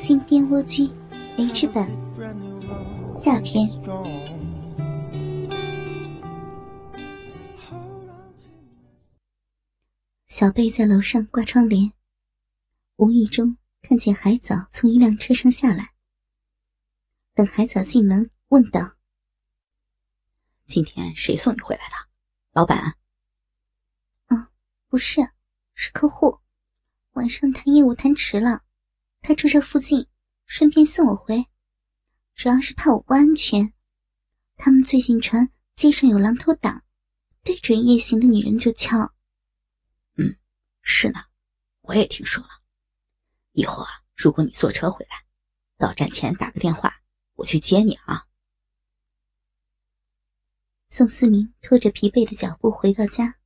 新编蜗居 H 版下篇。小贝在楼上挂窗帘，无意中看见海藻从一辆车上下来。等海藻进门，问道：“今天谁送你回来的？老板？”“嗯，不是，是客户。晚上谈业务谈迟了。”他住这附近，顺便送我回，主要是怕我不安全。他们最近传街上有狼头党，对准夜行的女人就敲。嗯，是呢，我也听说了。以后啊，如果你坐车回来，到站前打个电话，我去接你啊。宋思明拖着疲惫的脚步回到家，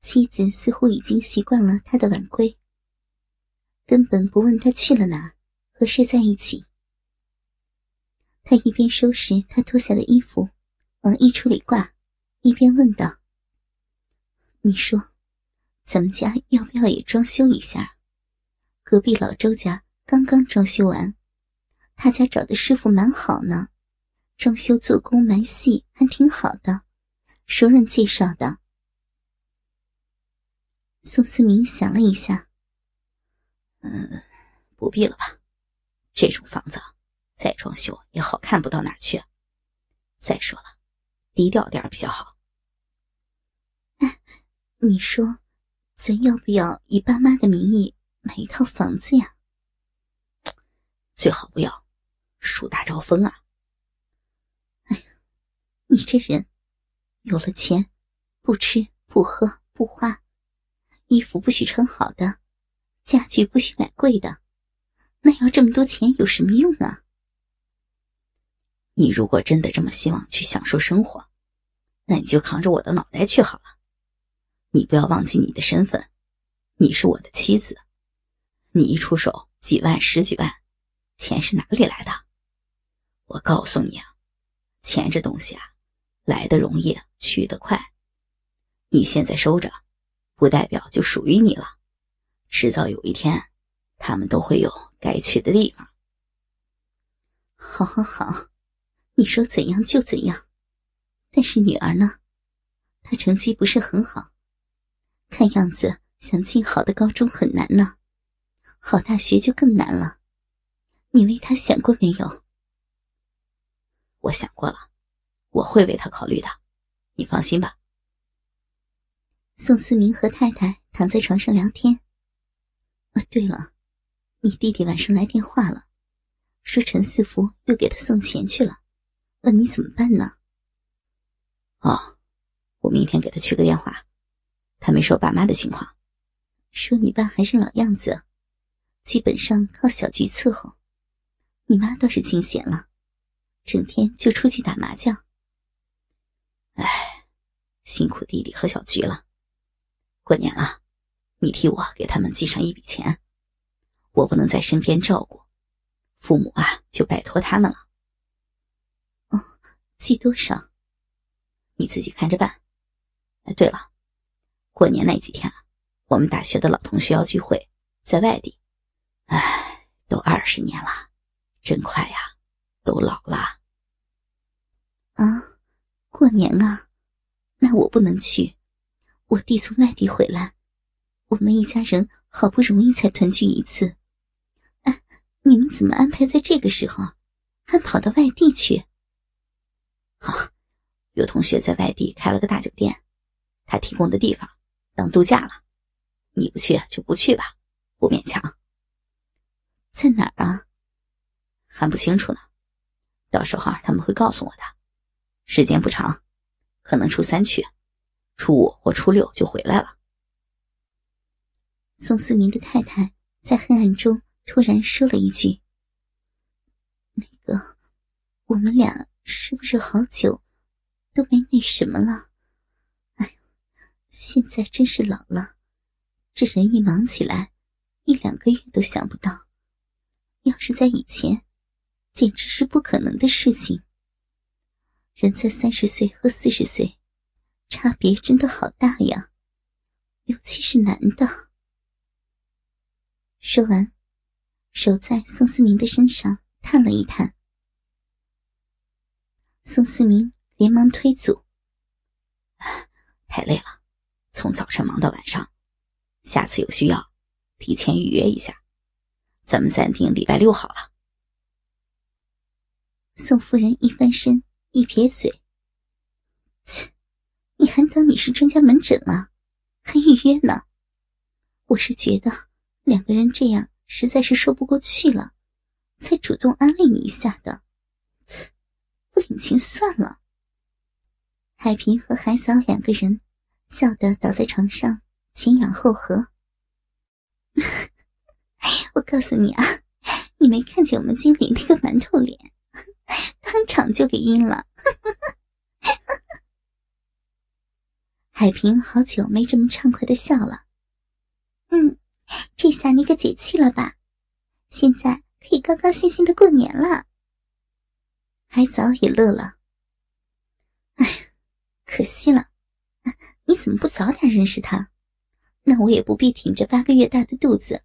妻子似乎已经习惯了他的晚归。根本不问他去了哪，和谁在一起。他一边收拾他脱下的衣服，往衣橱里挂，一边问道：“你说，咱们家要不要也装修一下？隔壁老周家刚刚装修完，他家找的师傅蛮好呢，装修做工蛮细，还挺好的，熟人介绍的。”宋思明想了一下。嗯，不必了吧。这种房子再装修也好看不到哪去。再说了，低调点比较好。哎，你说，咱要不要以爸妈的名义买一套房子呀？最好不要，树大招风啊。哎呀，你这人，有了钱，不吃不喝不花，衣服不许穿好的。家具不许买贵的，那要这么多钱有什么用啊？你如果真的这么希望去享受生活，那你就扛着我的脑袋去好了。你不要忘记你的身份，你是我的妻子。你一出手几万十几万，钱是哪里来的？我告诉你啊，钱这东西啊，来的容易去的快。你现在收着，不代表就属于你了。迟早有一天，他们都会有该去的地方。好，好，好，你说怎样就怎样。但是女儿呢？她成绩不是很好，看样子想进好的高中很难呢，好大学就更难了。你为她想过没有？我想过了，我会为她考虑的，你放心吧。宋思明和太太躺在床上聊天。啊，对了，你弟弟晚上来电话了，说陈四福又给他送钱去了，问你怎么办呢？哦，我明天给他去个电话。他没说爸妈的情况，说你爸还是老样子，基本上靠小菊伺候。你妈倒是清闲了，整天就出去打麻将。哎，辛苦弟弟和小菊了。过年了。你替我给他们寄上一笔钱，我不能在身边照顾，父母啊就拜托他们了。哦，寄多少？你自己看着办。哎，对了，过年那几天啊，我们大学的老同学要聚会，在外地。哎，都二十年了，真快呀，都老了。啊，过年啊，那我不能去，我弟从外地回来。我们一家人好不容易才团聚一次，哎，你们怎么安排在这个时候，还跑到外地去？啊，有同学在外地开了个大酒店，他提供的地方当度假了。你不去就不去吧，不勉强。在哪儿啊？还不清楚呢，到时候他们会告诉我的。时间不长，可能初三去，初五或初六就回来了。宋思明的太太在黑暗中突然说了一句：“那个，我们俩是不是好久都没那什么了？哎，现在真是老了，这人一忙起来，一两个月都想不到。要是在以前，简直是不可能的事情。人在三十岁和四十岁，差别真的好大呀，尤其是男的。”说完，手在宋思明的身上探了一探。宋思明连忙推阻：“太累了，从早晨忙到晚上，下次有需要提前预约一下，咱们暂定礼拜六好了。”宋夫人一翻身，一撇嘴：“切，你还当你是专家门诊了，还预约呢？我是觉得两个人这样实在是说不过去了，才主动安慰你一下的。不领情算了。”海平和海嫂两个人笑得倒在床上，前仰后合。我告诉你啊，你没看见我们经理那个馒头脸？当场就给阴了，海平好久没这么畅快的笑了。这下你可解气了吧？现在可以高高兴兴的过年了。海藻也乐了。哎，可惜了，你怎么不早点认识他？那我也不必挺着八个月大的肚子，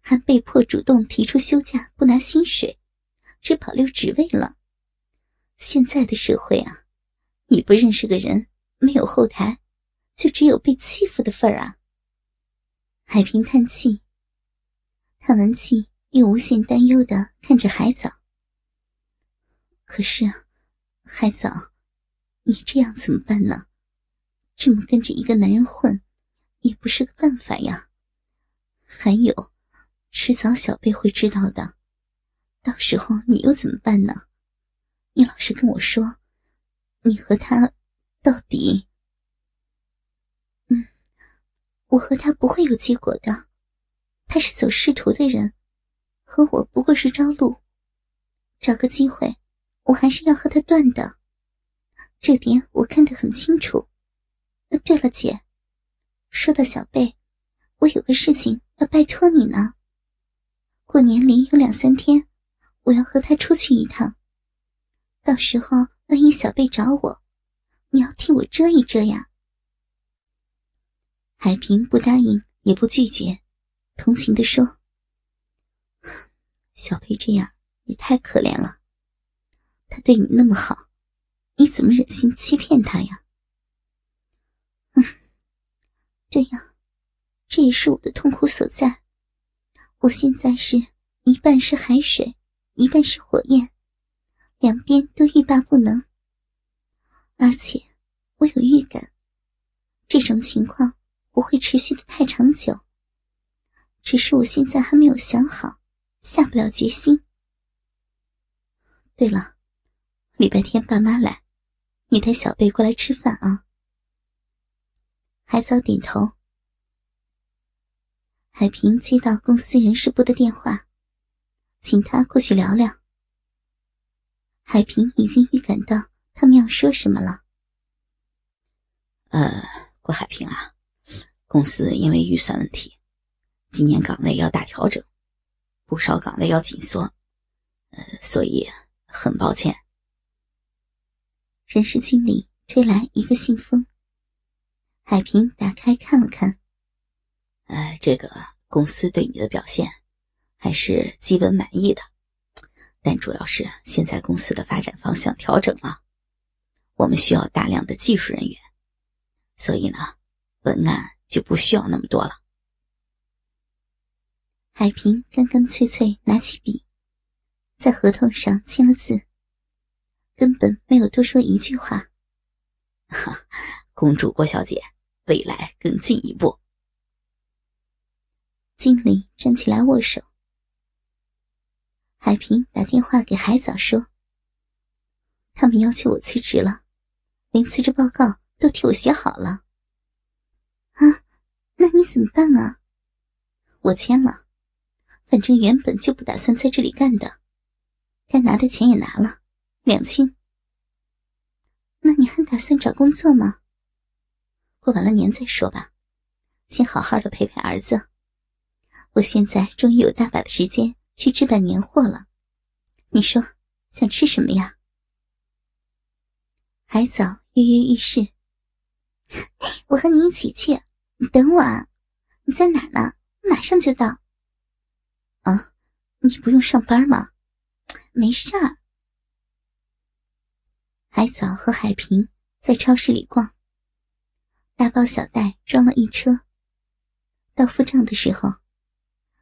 还被迫主动提出休假，不拿薪水，只保留职位了。现在的社会啊，你不认识个人，没有后台，就只有被欺负的份儿啊。海平叹气，叹完气又无限担忧的看着海藻。可是，海藻，你这样怎么办呢？这么跟着一个男人混，也不是个办法呀。还有，迟早小贝会知道的，到时候你又怎么办呢？你老实跟我说，你和他到底……嗯，我和他不会有结果的。他是走仕途的人，和我不过是朝露。找个机会，我还是要和他断的。这点我看得很清楚。对了，姐，说到小贝，我有个事情要拜托你呢。过年里有两三天，我要和他出去一趟。到时候万一小贝找我，你要替我遮一遮呀。海平不答应也不拒绝，同情的说：“小贝这样也太可怜了，他对你那么好，你怎么忍心欺骗他呀？”嗯，这样，这也是我的痛苦所在。我现在是一半是海水，一半是火焰。两边都欲罢不能，而且我有预感，这种情况不会持续的太长久。只是我现在还没有想好，下不了决心。对了，礼拜天爸妈来，你带小贝过来吃饭啊。海藻点头。海平接到公司人事部的电话，请他过去聊聊。海平已经预感到他们要说什么了。呃，郭海平啊，公司因为预算问题，今年岗位要大调整，不少岗位要紧缩，呃，所以很抱歉。人事经理推来一个信封，海平打开看了看。呃，这个公司对你的表现还是基本满意的。但主要是现在公司的发展方向调整了，我们需要大量的技术人员，所以呢，文案就不需要那么多了。海平干干脆脆拿起笔，在合同上签了字，根本没有多说一句话。哈，公主郭小姐未来更进一步。经理站起来握手。海平打电话给海藻说：“他们要求我辞职了，连辞职报告都替我写好了。”啊，那你怎么办啊？我签了，反正原本就不打算在这里干的，该拿的钱也拿了，两清。那你还打算找工作吗？过完了年再说吧，先好好的陪陪儿子。我现在终于有大把的时间。去置办年货了，你说想吃什么呀？海藻跃跃欲试，我和你一起去，你等我啊！你在哪呢？马上就到。你不用上班吗？没事儿。海藻和海平在超市里逛，大包小袋装了一车。到付账的时候，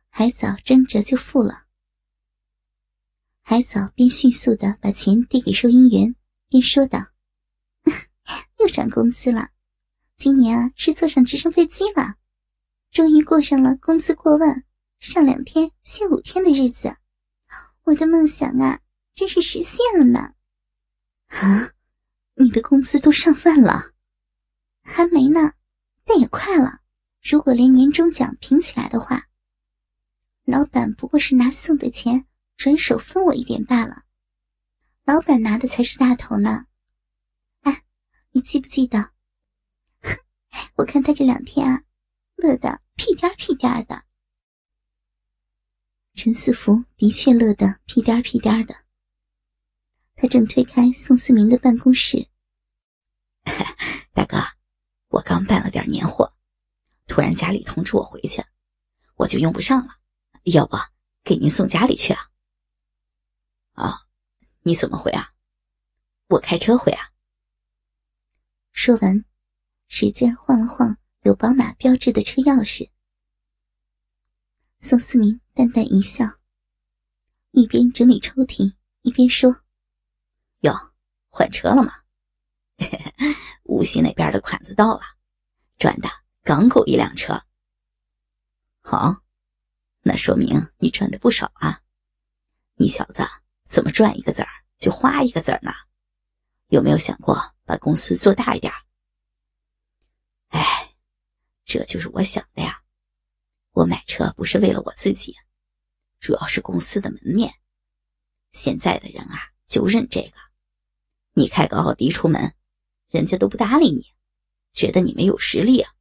海藻争着就付了。海藻便迅速的把钱递给收银员，便说道：“ 又涨工资了，今年啊是坐上直升飞机了，终于过上了工资过万、上两天歇五天的日子。我的梦想啊，真是实现了呢！”啊，你的工资都上万了？还没呢，但也快了。如果连年终奖平起来的话，老板不过是拿送的钱转手分我一点罢了。老板拿的才是大头呢。哎，你记不记得？哼 我看他这两天啊，乐得屁颠屁颠的。陈四福的确乐得屁颠屁颠的。他正推开宋思明的办公室，大哥，我刚办了点年货。突然家里通知我回去，我就用不上了。要不给您送家里去啊？啊，你怎么回啊？我开车回啊。说完，使劲晃了晃有宝马标志的车钥匙。宋思明淡淡一笑，一边整理抽屉，一边说：“哟，换车了吗？无锡那边的款子到了，赚的。”刚够一辆车，好，那说明你赚的不少啊！你小子怎么赚一个子儿就花一个子儿呢？有没有想过把公司做大一点？哎，这就是我想的呀！我买车不是为了我自己，主要是公司的门面。现在的人啊，就认这个。你开个奥迪出门，人家都不搭理你，觉得你没有实力啊。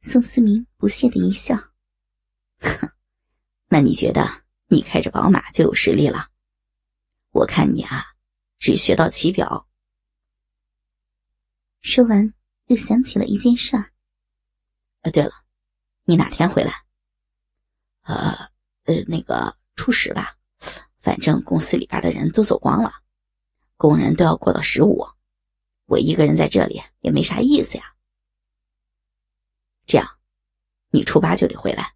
宋思明不屑的一笑：“哼，那你觉得你开着宝马就有实力了？我看你啊，只学到骑表。”说完，又想起了一件事儿。“呃，对了，你哪天回来？”“呃，呃，那个初十吧，反正公司里边的人都走光了，工人都要过到十五，我一个人在这里也没啥意思呀。”这样，你初八就得回来，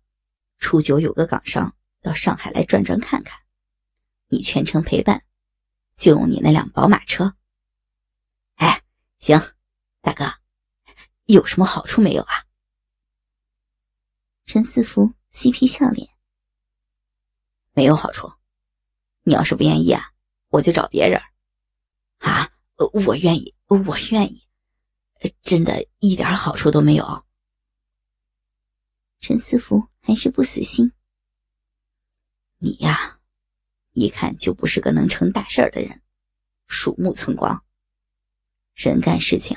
初九有个港商到上海来转转看看，你全程陪伴，就用你那辆宝马车。哎，行，大哥，有什么好处没有啊？陈四福嬉皮笑脸，没有好处。你要是不愿意啊，我就找别人。啊，我愿意，我愿意，真的一点好处都没有。陈四福还是不死心。你呀，一看就不是个能成大事儿的人，鼠目寸光。人干事情，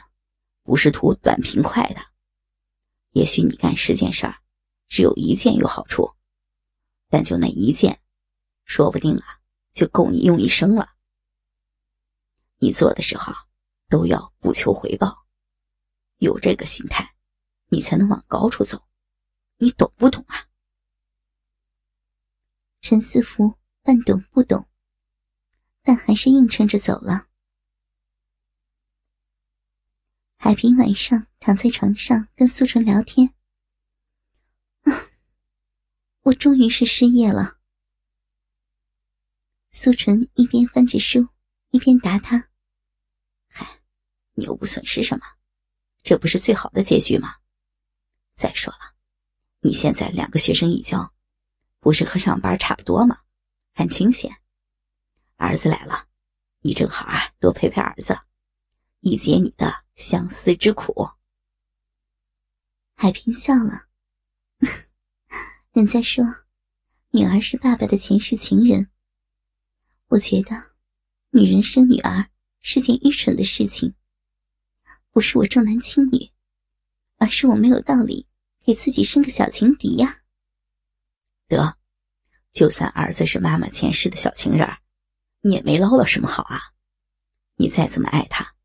不是图短平快的。也许你干十件事儿，只有一件有好处，但就那一件，说不定啊，就够你用一生了。你做的时候，都要不求回报，有这个心态，你才能往高处走。你懂不懂啊？陈思福半懂不懂，但还是硬撑着走了。海平晚上躺在床上跟苏纯聊天。啊，我终于是失业了。苏纯一边翻着书，一边答他：“嗨，你又不损失什么，这不是最好的结局吗？再说了。”你现在两个学生一教，不是和上班差不多吗？很清闲。儿子来了，你正好啊，多陪陪儿子，以解你的相思之苦。海平笑了，人家说，女儿是爸爸的前世情人。我觉得，女人生女儿是件愚蠢的事情。不是我重男轻女，而是我没有道理。给自己生个小情敌呀！得，就算儿子是妈妈前世的小情人你也没捞到什么好啊！你再怎么爱他，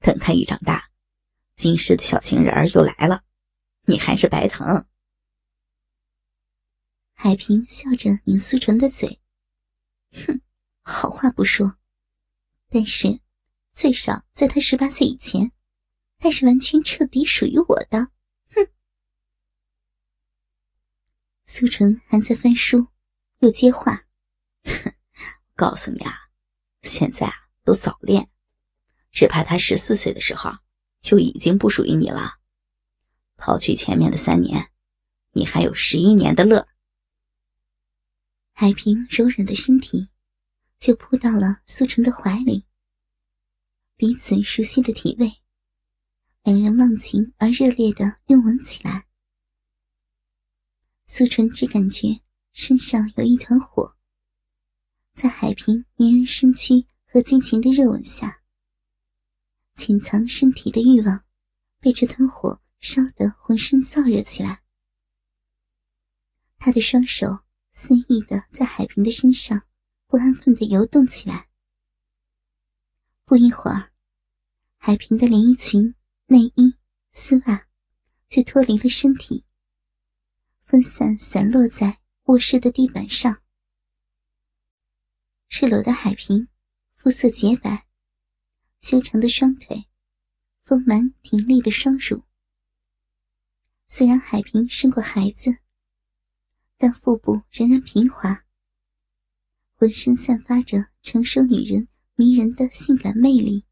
等他一长大，今世的小情人又来了，你还是白疼。海平笑着拧苏纯的嘴，哼，好话不说，但是最少在他十八岁以前，他是完全彻底属于我的。哼！苏纯还在翻书，又接话：“哼告诉你啊，现在啊都早恋，只怕他十四岁的时候就已经不属于你了。抛去前面的三年，你还有十一年的乐。”海平柔软的身体就扑到了苏纯的怀里，彼此熟悉的体味，两人忘情而热烈的拥吻起来。苏纯只感觉身上有一团火，在海平迷人身躯和激情的热吻下，潜藏身体的欲望被这团火烧得浑身燥热起来。他的双手。肆意的在海平的身上不安分的游动起来。不一会儿，海平的连衣裙、内衣、丝袜就脱离了身体，分散散落在卧室的地板上。赤裸的海平，肤色洁白，修长的双腿，丰满挺立的双乳。虽然海平生过孩子。但腹部仍然平滑，浑身散发着成熟女人迷人的性感魅力。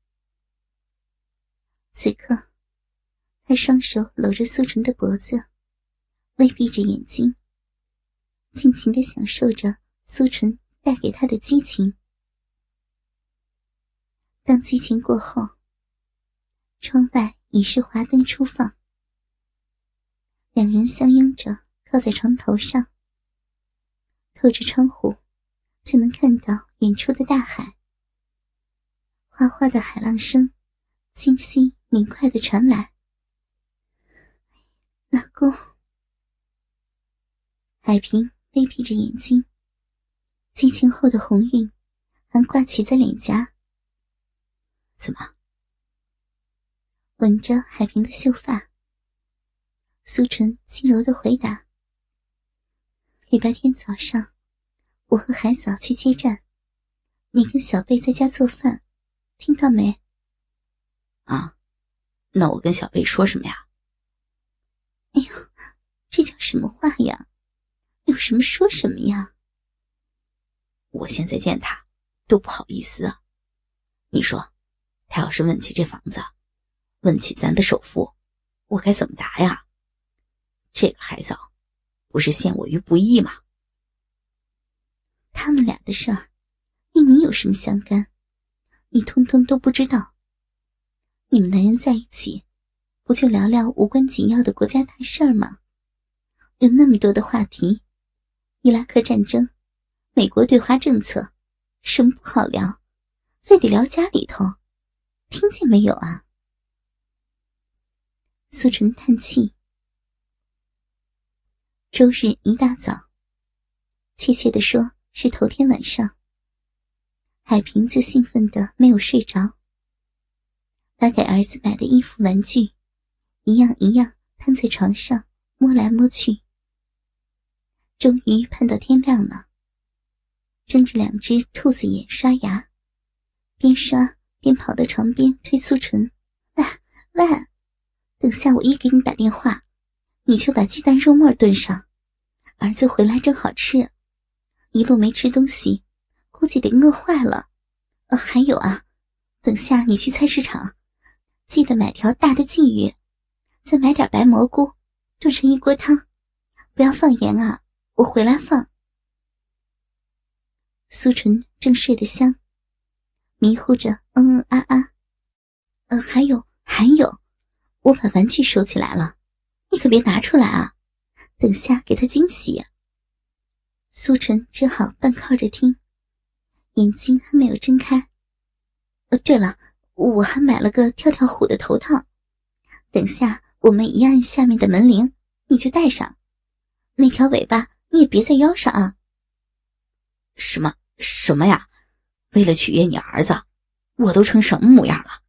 此刻，他双手搂着苏纯的脖子，微闭着眼睛，尽情的享受着苏纯带给他的激情。当激情过后，窗外已是华灯初放，两人相拥着靠在床头上。透着窗户，就能看到远处的大海。哗哗的海浪声，清晰明快的传来。老公，海平微闭着眼睛，激情后的红晕还挂起在脸颊。怎么？吻着海平的秀发，苏纯轻柔的回答。礼拜天早上，我和海嫂去接站，你跟小贝在家做饭，听到没？啊，那我跟小贝说什么呀？哎呦，这叫什么话呀？有什么说什么呀？我现在见他都不好意思啊。你说，他要是问起这房子，问起咱的首付，我该怎么答呀？这个海嫂。不是陷我于不义吗？他们俩的事儿，与你有什么相干？你通通都不知道。你们男人在一起，不就聊聊无关紧要的国家大事儿吗？有那么多的话题，伊拉克战争、美国对华政策，什么不好聊？非得聊家里头，听见没有啊？苏晨叹气。周日一大早，确切的说是头天晚上，海平就兴奋的没有睡着，把给儿子买的衣服、玩具，一样一样摊在床上摸来摸去。终于盼到天亮了，睁着两只兔子眼刷牙，边刷边跑到床边推苏纯：“喂喂，等下我一给你打电话。”你去把鸡蛋肉末炖上，儿子回来正好吃。一路没吃东西，估计得饿坏了。呃，还有啊，等下你去菜市场，记得买条大的鲫鱼，再买点白蘑菇，炖成一锅汤，不要放盐啊，我回来放。苏纯正睡得香，迷糊着，嗯嗯啊啊。呃，还有还有，我把玩具收起来了。你可别拿出来啊！等下给他惊喜。苏纯只好半靠着听，眼睛还没有睁开。呃，对了，我还买了个跳跳虎的头套，等下我们一按下面的门铃，你就戴上。那条尾巴你也别在腰上啊。什么什么呀？为了取悦你儿子，我都成什么模样了？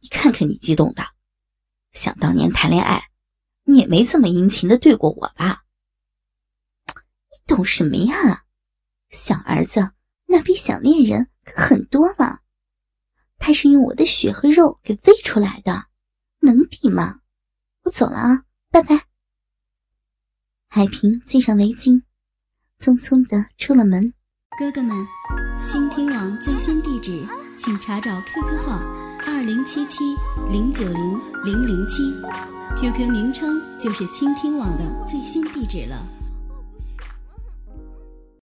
你看看你激动的，想当年谈恋爱。你也没这么殷勤的对过我吧？你懂什么呀？小儿子那比想恋人可狠多了，他是用我的血和肉给喂出来的，能比吗？我走了啊，拜拜。海平系上围巾，匆匆的出了门。哥哥们，倾听网最新地址，请查找 QQ 号二零七七零九零零零七，QQ 名称就是倾听网的最新地址了。